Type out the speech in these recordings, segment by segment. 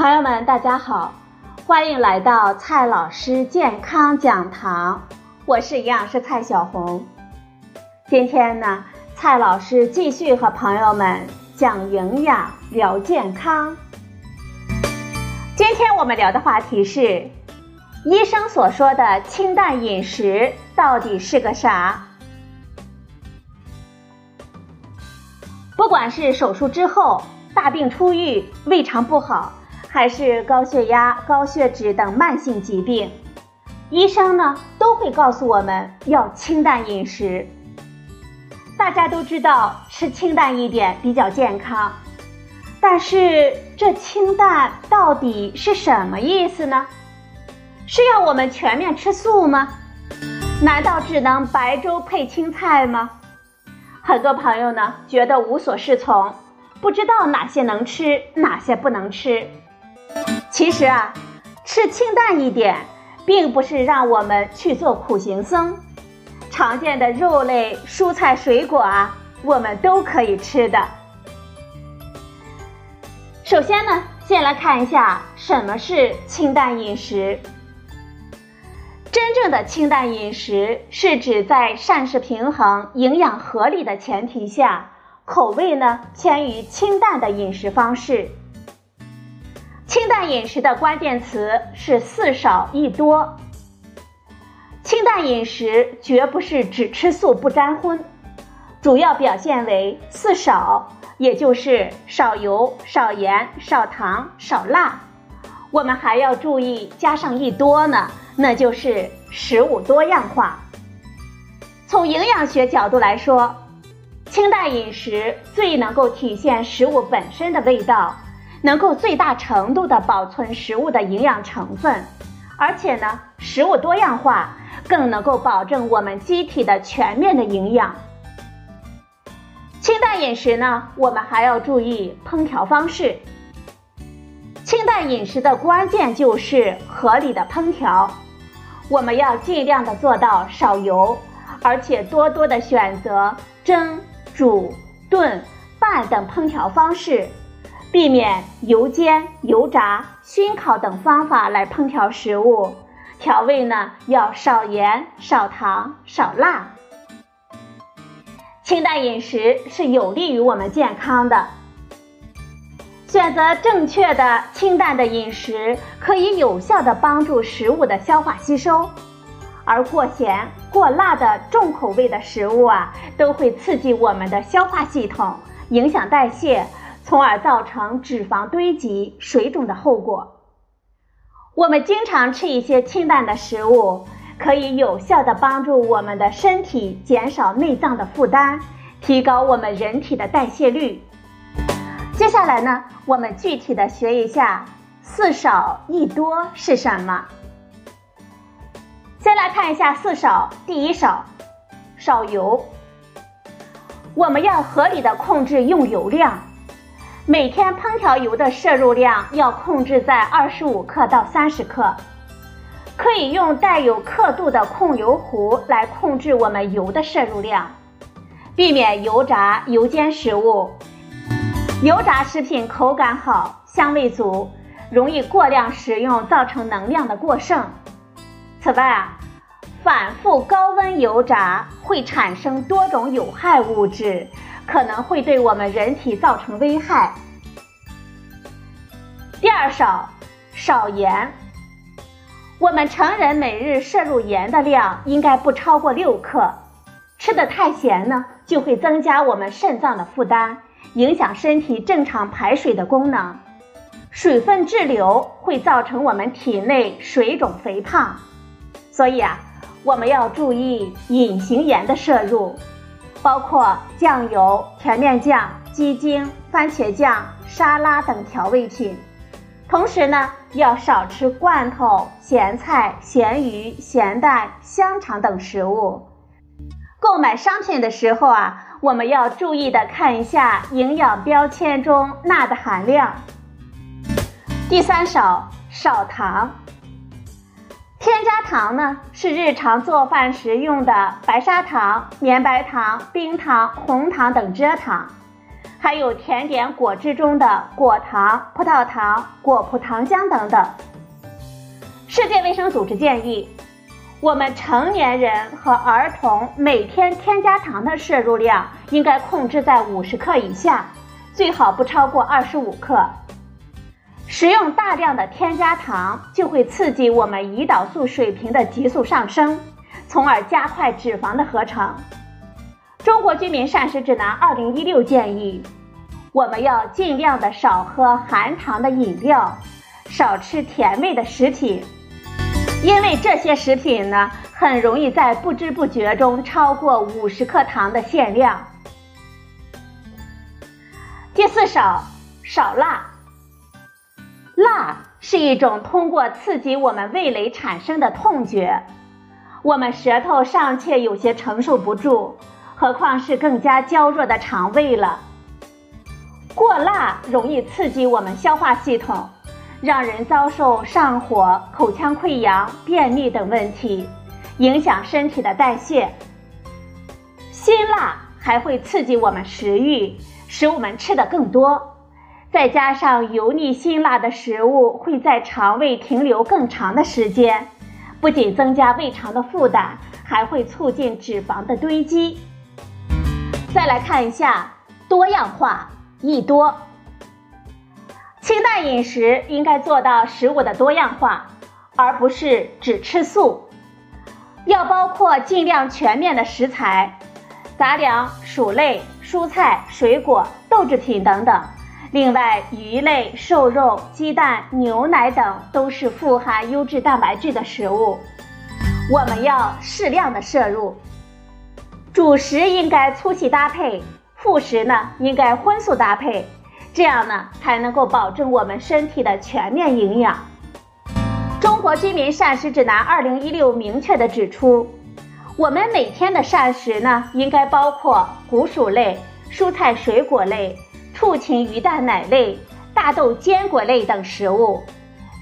朋友们，大家好，欢迎来到蔡老师健康讲堂，我是营养师蔡小红。今天呢，蔡老师继续和朋友们讲营养、聊健康。今天我们聊的话题是，医生所说的清淡饮食到底是个啥？不管是手术之后、大病初愈、胃肠不好。还是高血压、高血脂等慢性疾病，医生呢都会告诉我们要清淡饮食。大家都知道吃清淡一点比较健康，但是这清淡到底是什么意思呢？是要我们全面吃素吗？难道只能白粥配青菜吗？很多朋友呢觉得无所适从，不知道哪些能吃，哪些不能吃。其实啊，吃清淡一点，并不是让我们去做苦行僧。常见的肉类、蔬菜、水果啊，我们都可以吃的。首先呢，先来看一下什么是清淡饮食。真正的清淡饮食是指在膳食平衡、营养合理的前提下，口味呢偏于清淡的饮食方式。清淡饮食的关键词是四少一多。清淡饮食绝不是只吃素不沾荤，主要表现为四少，也就是少油、少盐、少糖、少辣。我们还要注意加上一多呢，那就是食物多样化。从营养学角度来说，清淡饮食最能够体现食物本身的味道。能够最大程度的保存食物的营养成分，而且呢，食物多样化更能够保证我们机体的全面的营养。清淡饮食呢，我们还要注意烹调方式。清淡饮食的关键就是合理的烹调，我们要尽量的做到少油，而且多多的选择蒸、煮、炖、拌等烹调方式。避免油煎、油炸、熏烤等方法来烹调食物，调味呢要少盐、少糖、少辣。清淡饮食是有利于我们健康的。选择正确的清淡的饮食，可以有效的帮助食物的消化吸收，而过咸、过辣的重口味的食物啊，都会刺激我们的消化系统，影响代谢。从而造成脂肪堆积、水肿的后果。我们经常吃一些清淡的食物，可以有效的帮助我们的身体减少内脏的负担，提高我们人体的代谢率。接下来呢，我们具体的学一下“四少一多”是什么。先来看一下“四少”，第一少，少油。我们要合理的控制用油量。每天烹调油的摄入量要控制在二十五克到三十克，可以用带有刻度的控油壶来控制我们油的摄入量，避免油炸、油煎食物。油炸食品口感好、香味足，容易过量食用造成能量的过剩。此外啊，反复高温油炸会产生多种有害物质。可能会对我们人体造成危害。第二少，少盐。我们成人每日摄入盐的量应该不超过六克。吃的太咸呢，就会增加我们肾脏的负担，影响身体正常排水的功能。水分滞留会造成我们体内水肿肥胖。所以啊，我们要注意隐形盐的摄入。包括酱油、甜面酱、鸡精、番茄酱、沙拉等调味品。同时呢，要少吃罐头、咸菜、咸鱼、咸蛋、香肠等食物。购买商品的时候啊，我们要注意的看一下营养标签中钠的含量。第三少，少糖。添加糖呢，是日常做饭时用的白砂糖、绵白糖、冰糖、红糖等蔗糖，还有甜点果汁中的果糖、葡萄糖、果葡糖浆等等。世界卫生组织建议，我们成年人和儿童每天添加糖的摄入量应该控制在五十克以下，最好不超过二十五克。食用大量的添加糖就会刺激我们胰岛素水平的急速上升，从而加快脂肪的合成。中国居民膳食指南二零一六建议，我们要尽量的少喝含糖的饮料，少吃甜味的食品，因为这些食品呢，很容易在不知不觉中超过五十克糖的限量。第四少，少辣。辣是一种通过刺激我们味蕾产生的痛觉，我们舌头尚且有些承受不住，何况是更加娇弱的肠胃了。过辣容易刺激我们消化系统，让人遭受上火、口腔溃疡、便秘等问题，影响身体的代谢。辛辣还会刺激我们食欲，使我们吃的更多。再加上油腻辛辣的食物会在肠胃停留更长的时间，不仅增加胃肠的负担，还会促进脂肪的堆积。再来看一下多样化益多，清淡饮食应该做到食物的多样化，而不是只吃素，要包括尽量全面的食材，杂粮、薯类、蔬菜、水果、豆制品等等。另外，鱼类、瘦肉、鸡蛋、牛奶等都是富含优质蛋白质的食物，我们要适量的摄入。主食应该粗细搭配，副食呢应该荤素搭配，这样呢才能够保证我们身体的全面营养。中国居民膳食指南二零一六明确的指出，我们每天的膳食呢应该包括谷薯类、蔬菜水果类。畜禽、鱼蛋、奶类、大豆、坚果类等食物，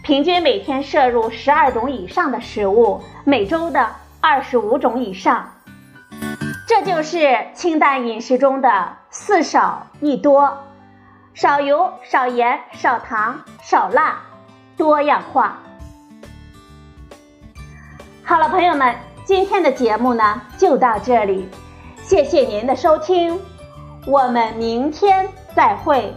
平均每天摄入十二种以上的食物，每周的二十五种以上。这就是清淡饮食中的四少一多：少油、少盐、少糖、少辣，多样化。好了，朋友们，今天的节目呢就到这里，谢谢您的收听。我们明天再会。